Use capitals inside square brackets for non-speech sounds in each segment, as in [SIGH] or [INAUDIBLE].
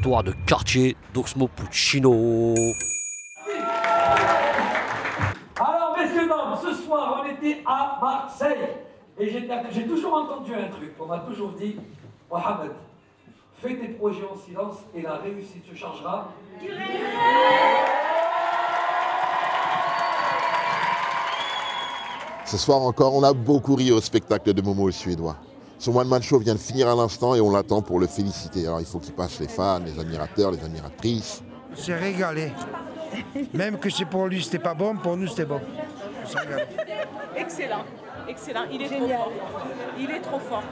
histoire de quartier d'Oxmo Puccino. Alors, messieurs, dames, ce soir, on était à Marseille. Et j'ai- j'ai toujours entendu un truc. On m'a toujours dit, Mohamed, fais tes projets en silence et la réussite se chargera. Ce soir encore, on a beaucoup ri au spectacle de Momo le Suédois. Son one-man show vient de finir à l'instant et on l'attend pour le féliciter. Alors il faut qu'il passe les fans, les admirateurs, les admiratrices. s'est régalé. Même que c'est pour lui, c'était pas bon, pour nous, c'était bon. Excellent, excellent. Il est trop fort. Il est trop fort.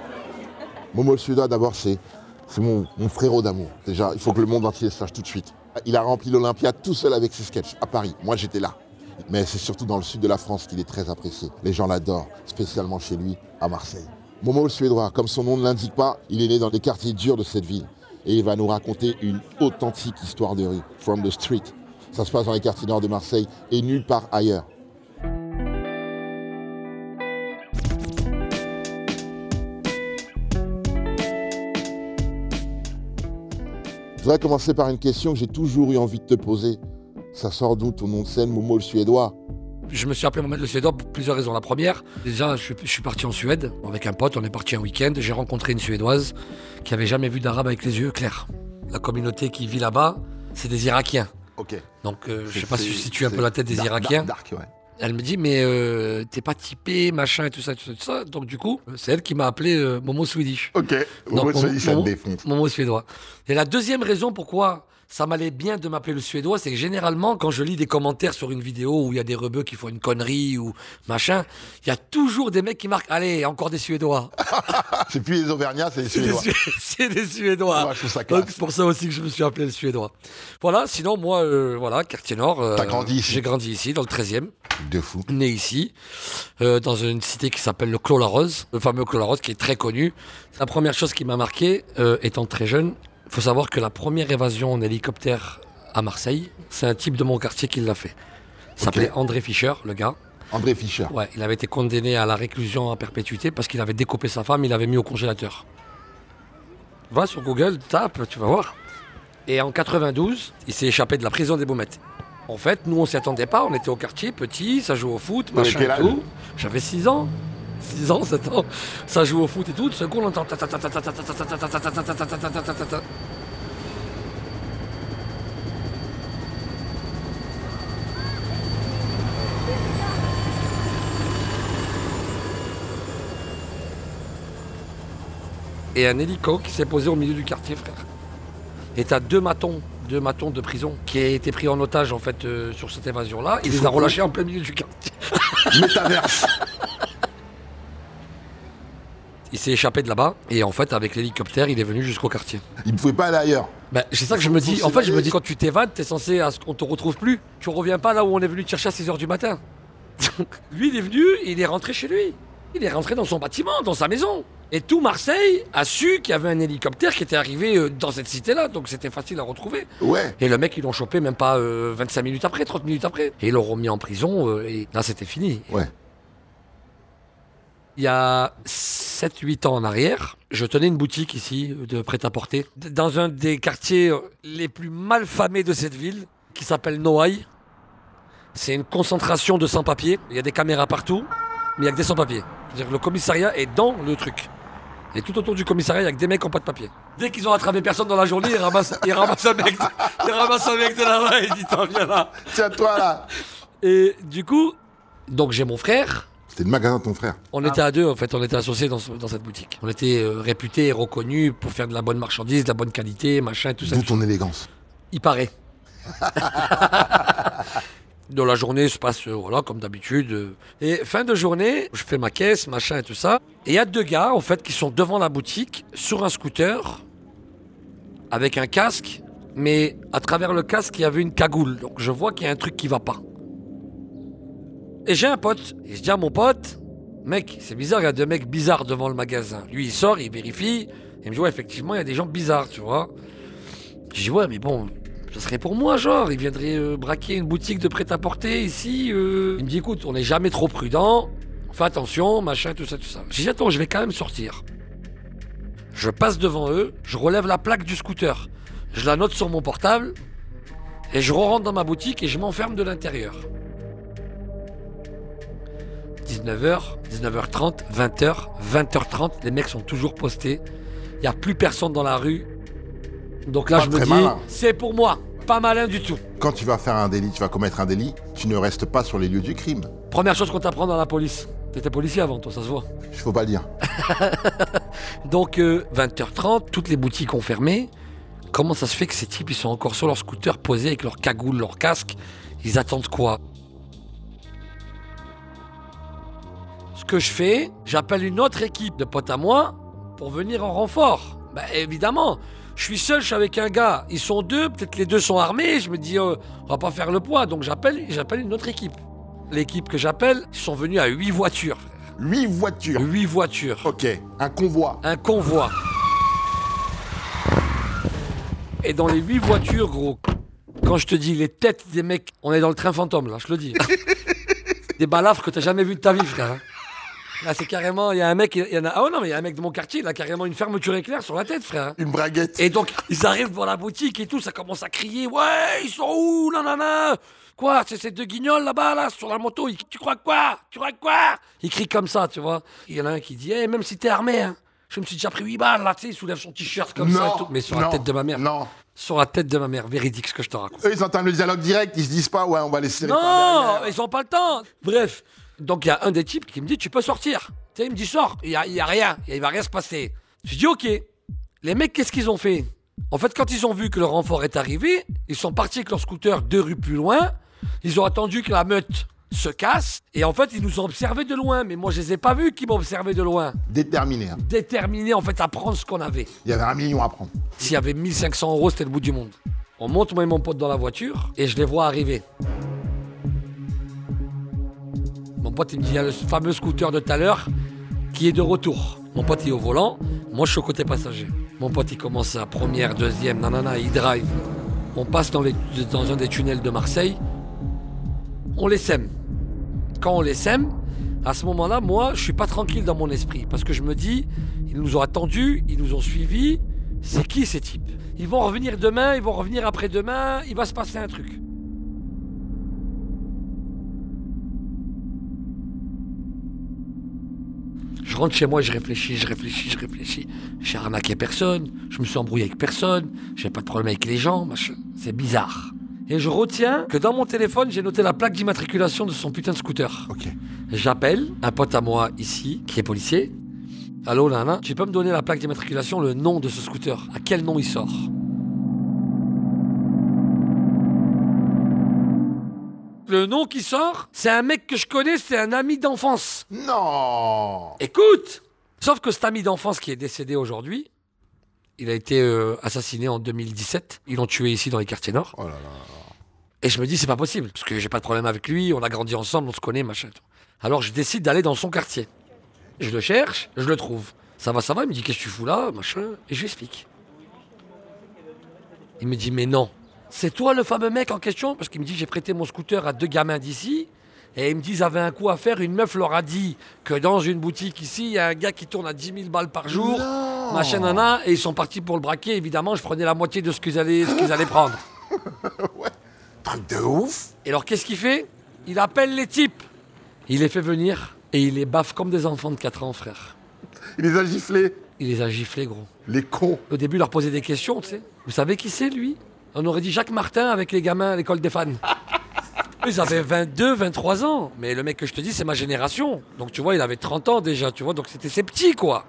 Momo le Suédois, d'abord, c'est c'est mon, mon frérot d'amour. Déjà, il faut que le monde entier le sache tout de suite. Il a rempli l'Olympia tout seul avec ses sketchs à Paris. Moi, j'étais là. Mais c'est surtout dans le sud de la France qu'il est très apprécié. Les gens l'adorent, spécialement chez lui, à Marseille. Momo le Suédois, comme son nom ne l'indique pas, il est né dans les quartiers durs de cette ville. Et il va nous raconter une authentique histoire de rue, From the Street. Ça se passe dans les quartiers nord de Marseille et nulle part ailleurs. Je voudrais commencer par une question que j'ai toujours eu envie de te poser. Ça sort d'où ton nom de scène, Momo le Suédois? Je me suis appelé Mohamed le Suédois pour plusieurs raisons. La première, déjà, je suis, je suis parti en Suède avec un pote, on est parti un week-end. J'ai rencontré une Suédoise qui avait jamais vu d'arabe avec les yeux clairs. La communauté qui vit là-bas, c'est des Irakiens. Ok. Donc, euh, je sais pas si tu c'est- situes un peu la tête des dark, Irakiens. dark, dark, ouais. Elle me dit, mais euh, t'es pas typé, machin et tout ça, tout ça, tout ça. Donc, du coup, c'est elle qui m'a appelé euh, Momo Swedish. Ok. Donc, Momo le Suédois, ça te Momo- défonce. Momo suédois. Et la deuxième raison pourquoi ça m'allait bien de m'appeler le suédois, c'est que généralement, quand je lis des commentaires sur une vidéo où il y a des rebeux qui font une connerie ou machin, il y a toujours des mecs qui marquent Allez, encore des Suédois. [LAUGHS] C'est plus les Auvergnats, c'est les Suédois. Sué- [LAUGHS] c'est des Suédois. Ouais, je trouve ça Donc classe. c'est pour ça aussi que je me suis appelé le Suédois. Voilà, sinon moi, euh, voilà, quartier nord. euh, T'as grandi ici J'ai grandi ici, dans le 13e, De fou. né ici, euh, dans une cité qui s'appelle le Clos-la-Rose, le fameux Clos-la-Rose qui est très connu. La première chose qui m'a marqué, étant très jeune, il faut savoir que la première évasion en hélicoptère à Marseille, c'est un type de mon quartier qui l'a fait. Il s'appelait André Fischer, le gars. André Fischer. Ouais, il avait été condamné à la réclusion à perpétuité parce qu'il avait découpé sa femme, il l'avait mis au congélateur. Va sur Google, tape, tu vas voir. Et en 92, il s'est échappé de la prison des Baumettes. En fait, nous, on s'y attendait pas. On était au quartier, petit, ça joue au foot, machin tout. J'avais 6 ans. 6 ans, 7 ans, ça joue au foot et tout, tout d'un coup on entend et un hélico qui s'est posé au milieu du quartier, frère. Et t'as deux matons, deux matons de prison qui a été pris en otage en fait sur cette évasion-là. Il les a relâchés en plein milieu du quartier. Métaverse il s'est échappé de là-bas et en fait avec l'hélicoptère il est venu jusqu'au quartier. Il ne pouvait pas aller ailleurs. Ben, c'est ça que je me dis. En fait, je me dis quand tu t'évades, t'es censé à ce qu'on te retrouve plus. Tu reviens pas là où on est venu te chercher à 6h du matin. [LAUGHS] lui, il est venu, il est rentré chez lui. Il est rentré dans son bâtiment, dans sa maison. Et tout Marseille a su qu'il y avait un hélicoptère qui était arrivé euh, dans cette cité-là, donc c'était facile à retrouver. Ouais. Et le mec, ils l'ont chopé même pas euh, 25 minutes après, 30 minutes après. Et ils l'ont remis en prison, euh, et là, c'était fini. Ouais. Il y a 7-8 ans en arrière, je tenais une boutique ici euh, de prêt-à-porter, dans un des quartiers euh, les plus mal famés de cette ville, qui s'appelle Noailles. C'est une concentration de sans-papiers. Il y a des caméras partout, mais il n'y a que des sans-papiers. C'est-à-dire que le commissariat est dans le truc. Et tout autour du commissariat, il n'y a que des mecs qui n'ont pas de papier. Dès qu'ils ont attrapé personne dans la journée, ils ramassent, ils ramassent un mec, ils ramassent un mec de là-bas et ils disent T'en viens là. Tiens, toi là. Et du coup, donc j'ai mon frère. C'était le magasin de ton frère. On était à deux, en fait, on était associés dans, ce- dans cette boutique. On était euh, réputés et reconnus pour faire de la bonne marchandise, de la bonne qualité, machin, tout ça. D'où ton élégance. Il paraît. [LAUGHS] Dans la journée se passe, euh, voilà, comme d'habitude. euh. Et fin de journée, je fais ma caisse, machin et tout ça. Et il y a deux gars, en fait, qui sont devant la boutique, sur un scooter, avec un casque. Mais à travers le casque, il y avait une cagoule. Donc je vois qu'il y a un truc qui va pas. Et j'ai un pote. Et je dis à mon pote, mec, c'est bizarre, il y a deux mecs bizarres devant le magasin. Lui, il sort, il vérifie. Il me dit, ouais, effectivement, il y a des gens bizarres, tu vois. Je dis, ouais, mais bon, ce serait pour moi, genre. Il viendrait euh, braquer une boutique de prêt-à-porter ici. euh. Il me dit, écoute, on n'est jamais trop prudent. Fais attention, machin, tout ça, tout ça. J'ai dit, attends, je vais quand même sortir. Je passe devant eux, je relève la plaque du scooter. je la note sur mon portable, et je rentre dans ma boutique et je m'enferme de l'intérieur. 19h, 19h30, 20h, 20h30, les mecs sont toujours postés. Il n'y a plus personne dans la rue. Donc là, Pas je me dis, c'est pour moi. Pas malin du tout. Quand tu vas faire un délit, tu vas commettre un délit, tu ne restes pas sur les lieux du crime. Première chose qu'on t'apprend dans la police. T'étais policier avant, toi, ça se voit. Il faut pas le dire. [LAUGHS] Donc, euh, 20h30, toutes les boutiques ont fermé. Comment ça se fait que ces types, ils sont encore sur leur scooter posés avec leur cagoule, leur casque? Ils attendent quoi? Que je fais, j'appelle une autre équipe de potes à moi pour venir en renfort. Bah, évidemment, je suis seul, je suis avec un gars. Ils sont deux, peut-être les deux sont armés. Je me dis, euh, on va pas faire le poids. Donc j'appelle, j'appelle une autre équipe. L'équipe que j'appelle, ils sont venus à 8 voitures. frère. Huit voitures. 8 voitures. Ok, un convoi. un convoi. Et dans les huit voitures, gros, quand je te dis les têtes des mecs, on est dans le train fantôme, là, je le dis. [LAUGHS] des balafres que t'as jamais vu de ta vie, frère. hein. Là, c'est carrément, il y a un mec, il y en a, ah ouais, non, mais il y a un mec de mon quartier, il a carrément une fermeture éclair sur la tête, frère. Une braguette. Et donc, ils arrivent devant la boutique et tout, ça commence à crier Ouais, ils sont où Nanana? Quoi C'est ces deux guignols là-bas, là, sur la moto. Ils- tu crois quoi? Tu crois quoi? Ils crient comme ça, tu vois. Il y en a un qui dit Eh, même si t'es armé, hein, je me suis déjà pris 8 balles, là, tu sais, il soulève son t-shirt comme ça et tout. Mais sur la tête de ma mère. Non. Sur la tête de ma mère, véridique ce que je te raconte. Eux, ils entendent le dialogue direct, ils se disent pas, ouais, on va laisser Non, ils ont pas le temps. Bref, donc il y a un des types qui me dit tu peux sortir. Tu sais, il me dit sors, il y a, y a rien, il va rien se passer. Je dis ok. Les mecs, qu'est-ce qu'ils ont fait? En fait, quand ils ont vu que le renfort est arrivé, ils sont partis avec leur scooter deux rues plus loin. Ils ont attendu que la meute se casse et en fait ils nous ont observés de loin. Mais moi je les ai pas vus qui m'ont observé de loin. Déterminé. hein. Déterminés en fait à prendre ce qu'on avait. Il y avait un million à prendre. S'il y avait 1500 euros, c'était le bout du monde. On monte moi et mon pote dans la voiture et je les vois arriver. Pote il me dit il y a le fameux scooter de tout à l'heure qui est de retour. Mon pote est au volant, moi je suis au côté passager. Mon pote il commence à première, deuxième, nanana, il drive. On passe dans, un des tunnels de Marseille. On les sème. Quand on les sème, à ce moment-là, moi, je suis pas tranquille dans mon esprit parce que je me dis, ils nous ont attendus, ils nous ont suivis. C'est qui ces types? Ils vont revenir demain, ils vont revenir après-demain, il va se passer un truc. Rentre chez moi, je réfléchis, je réfléchis, je réfléchis. J'ai arnaqué personne, je me suis embrouillé avec personne, j'ai pas de problème avec les gens, machin. C'est bizarre. Et je retiens que dans mon téléphone, j'ai noté la plaque d'immatriculation de son putain de scooter. Ok. J'appelle un pote à moi ici, qui est policier. Allô, Lana, tu peux me donner la plaque d'immatriculation, le nom de ce scooter? À quel nom il sort? Le nom qui sort, c'est un mec que je connais, c'est un ami d'enfance. Non Écoute Sauf que cet ami d'enfance qui est décédé aujourd'hui, il a été euh, assassiné en 2017. Ils l'ont tué ici dans les quartiers nord. Oh là là. Et je me dis, c'est pas possible, parce que j'ai pas de problème avec lui, on a grandi ensemble, on se connaît, machin. Alors je décide d'aller dans son quartier. Je le cherche, je le trouve. Ça va, ça va, il me dit, qu'est-ce que tu fous là, machin. Et je lui explique. Il me dit, mais non. C'est toi le fameux mec en question Parce qu'il me dit, j'ai prêté mon scooter à deux gamins d'ici. Et ils me disent, avaient un coup à faire. Une meuf leur a dit que dans une boutique ici, il y a un gars qui tourne à 10 000 balles par jour. Non. Machin, nana. Et ils sont partis pour le braquer. Évidemment, je prenais la moitié de ce qu'ils allaient, ce qu'ils allaient prendre. [LAUGHS] Truc de ouf Et alors, qu'est-ce qu'il fait? Il appelle les types. Il les fait venir et il les baffe comme des enfants de 4 ans, frère. Il les a giflés. Il les a giflés, gros. Les cons. Au début, il leur posait des questions, tu sais. Vous savez qui c'est, lui? On aurait dit Jacques Martin avec les gamins à l'école des fans. Ils avaient 22, 23 ans. Mais le mec que je te dis, c'est ma génération. Donc, tu vois, il avait 30 ans déjà, tu vois. Donc, c'était ses petits, quoi.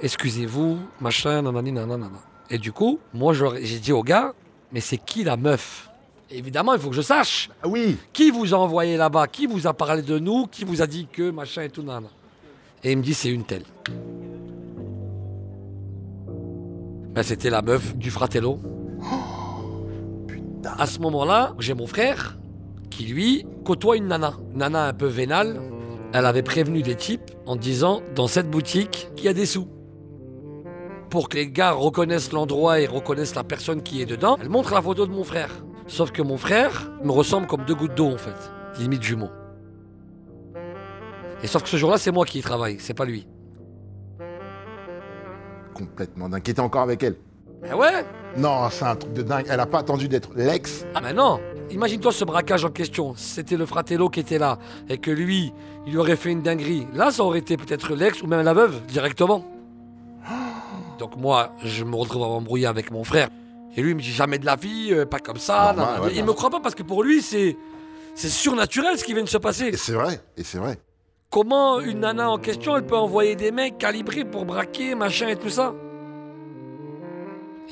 Excusez-vous, machin, nanani, nanana. Et du coup, moi, j'aurais- j'ai dit au gars, mais c'est qui la meuf? Évidemment, il faut que je sache. Ah oui Qui vous a envoyé là-bas? Qui vous a parlé de nous? Qui vous a dit que machin et tout nana Et il me dit c'est une telle. Ben, c'était la meuf du fratello. À ce moment-là, j'ai mon frère qui lui côtoie une nana. Nana un peu vénale. Elle avait prévenu des types en disant dans cette boutique qu'il y a des sous. Pour que les gars reconnaissent l'endroit et reconnaissent la personne qui est dedans, elle montre la photo de mon frère. Sauf que mon frère me ressemble comme deux gouttes d'eau en fait, limite jumeau. Et sauf que ce jour-là, c'est moi qui y travaille, c'est pas lui. Complètement dingue. Qui était encore avec elle Mais ouais, Non, c'est un truc de dingue. Elle a pas attendu d'être l'ex. Ah mais non Imagine-toi ce braquage en question. C'était le fratello qui était là et que lui, il aurait fait une dinguerie. Là, ça aurait été peut-être l'ex ou même la veuve directement. Donc moi, je me retrouve à m'embrouiller avec mon frère. Et lui, il me dit jamais de la vie, euh, pas comme ça. Normal, ouais, il me croit pas parce que pour lui, c'est c'est surnaturel ce qui vient de se passer. Et c'est vrai, et c'est vrai. Comment une nana en question, elle peut envoyer des mecs calibrés pour braquer, machin et tout ça?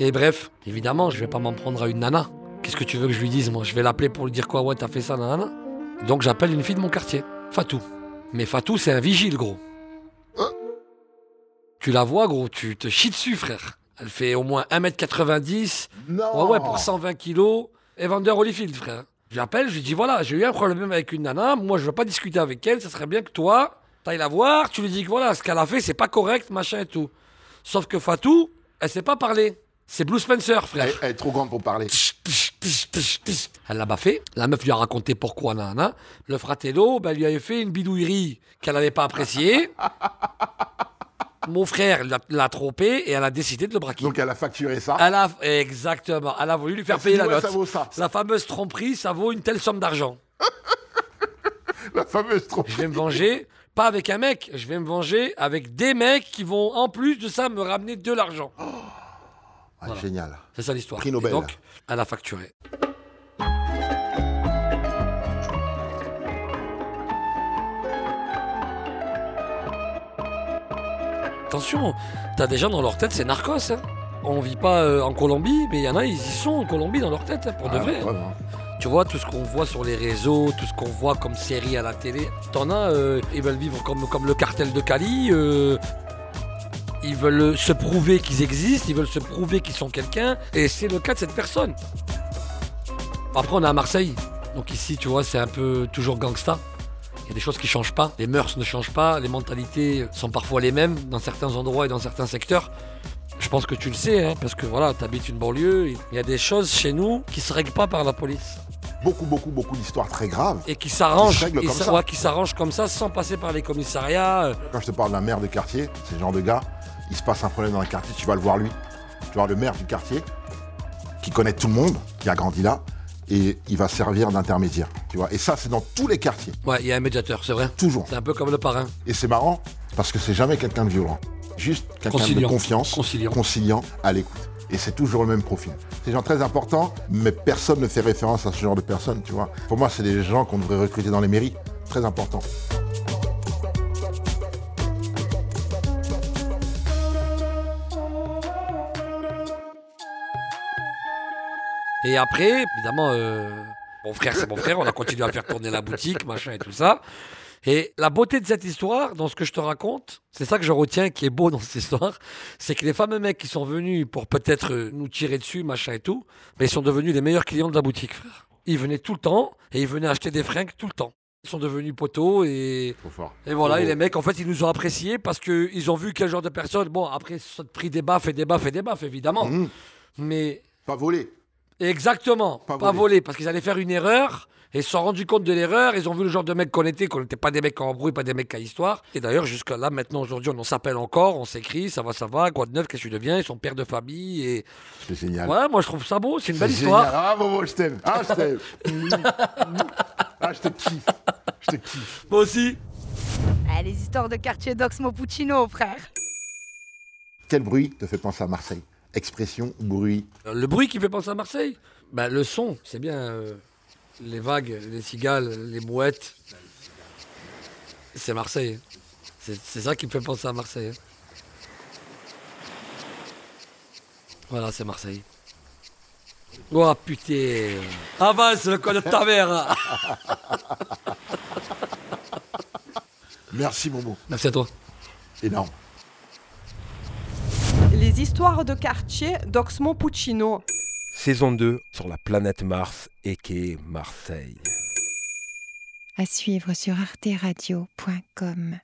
Et bref, évidemment, je vais pas m'en prendre à une nana. Qu'est-ce que tu veux que je lui dise, moi? Je vais l'appeler pour lui dire quoi? Ouais, t'as fait ça, nana Donc j'appelle une fille de mon quartier, Fatou. Mais Fatou, c'est un vigile, gros. Tu la vois, gros, tu te chies dessus, frère. Elle fait au moins 1m90. Non Ouais, ouais, pour 120 kilos. Evander Holyfield, frère. J'appelle, je lui dis voilà, j'ai eu un problème avec une nana, moi je veux pas discuter avec elle, ça serait bien que toi, t'ailles la voir, tu lui dis que voilà, ce qu'elle a fait, c'est pas correct, machin et tout. Sauf que Fatou, elle sait pas parler. C'est Blue Spencer, frère. Elle, elle est trop grande pour parler. Elle l'a baffé. La meuf lui a raconté pourquoi, nana. Le fratello, ben, lui avait fait une bidouillerie qu'elle n'avait pas appréciée. Mon frère l'a- trompé et elle a décidé de le braquer. Donc elle a facturé ça. Elle a, exactement. Elle a voulu lui faire Elle payer dit, la ouais, note. ça vaut ça. La fameuse tromperie, ça vaut une telle somme d'argent. [LAUGHS] La fameuse trop. Je vais me venger, pas avec un mec, je vais me venger avec des mecs qui vont, en plus de ça, me ramener de l'argent. Ah, Génial. C'est ça l'histoire. Prix Nobel. Et donc, elle a facturé. Attention, t'as des gens dans leur tête, c'est narcos. Hein. On vit pas euh, en Colombie, mais il y en a, ils y sont en Colombie dans leur tête, hein, pour de Ah, vrai. Tu vois, tout ce qu'on voit sur les réseaux, tout ce qu'on voit comme série à la télé, t'en as, euh, ils veulent vivre comme, comme le cartel de Cali, euh, ils veulent se prouver qu'ils existent, ils veulent se prouver qu'ils sont quelqu'un, et c'est le cas de cette personne. Après, on est à Marseille, donc ici, tu vois, c'est un peu toujours gangsta. Il y a des choses qui changent pas, les mœurs ne changent pas, les mentalités sont parfois les mêmes dans certains endroits et dans certains secteurs. Je pense que tu le sais, hein, parce que voilà, tu habites une banlieue, il y a des choses chez nous qui se règlent pas par la police Beaucoup, beaucoup, beaucoup d'histoires très graves. et qui s'arrangent, Qui ça- ouais, qui s'arrangent comme ça sans passer par les commissariats. euh. Quand je te parle d'un maire de quartier, c'est le genre de gars, il se passe un problème dans un quartier, tu vas le voir lui. Tu vas voir le maire du quartier, qui connaît tout le monde, qui a grandi là, et il va servir d'intermédiaire. Tu vois. Et ça, c'est dans tous les quartiers, Ouais, il y a un médiateur, c'est vrai. toujours. C'est un peu comme le parrain. Et c'est marrant, parce que c'est jamais quelqu'un de violent. Juste quelqu'un de confiance, Conciliant. conciliant, à l'écoute. Et c'est toujours le même profil. C'est des gens très importants, mais personne ne fait référence à ce genre de personnes, tu vois. Pour moi, c'est des gens qu'on devrait recruter dans les mairies. Très important. Et après, évidemment, euh, mon frère, c'est mon frère, on a continué à faire tourner la boutique, machin et tout ça. Et la beauté de cette histoire, dans ce que je te raconte, c'est ça que je retiens qui est beau dans cette histoire, c'est que les fameux mecs qui sont venus pour peut-être nous tirer dessus, machin et tout, mais ils sont devenus les meilleurs clients de la boutique, frère. Ils venaient tout le temps et ils venaient acheter des fringues tout le temps. Ils sont devenus poteaux et, fort. et voilà, Trop et les mecs, en fait, ils nous ont appréciés parce qu'ils ont vu quel genre de personne. Bon, après, ça a pris des baffes et des baffes et des baffes, évidemment. Mhm. Mais Pas volé. Exactement, pas, Pas volé. volé. parce qu'ils allaient faire une erreur ils se sont rendus compte de l'erreur. Ils ont vu le genre de mec qu'on était, qu'on n'était pas des mecs en embrouille, pas des mecs à histoire. Et d'ailleurs, jusqu'à là, maintenant, aujourd'hui, on s'appelle encore, on s'écrit, ça va, ça va, quoi de neuf, qu'est-ce que tu deviens? Ils sont pères de famille et. C'est génial. Ouais, moi je trouve ça beau, c'est une belle génial. histoire. Ah, Bobo, je t'aime. Ah, je t'aime. [LAUGHS] ah, je te kiffe. Je te kiffe. Moi aussi. Ah, les histoires de quartier d'Oxmo Puccino, frère. Quel bruit te fait penser à Marseille? Expression, bruit. Euh, Le bruit qui fait penser à Marseille? Bah, Le son, c'est bien. euh, les vagues, les cigales, les mouettes. C'est Marseille. C'est ça qui me fait penser à Marseille. hein. Voilà, c'est Marseille. Oh putain Avance le con de ta mère [LAUGHS] Merci, Bobo. Merci à toi. Énorme. Les histoires de quartier d'Oxmo Puccino. Saison 2 sur la planète Mars et Marseille. À suivre sur arteradio.com.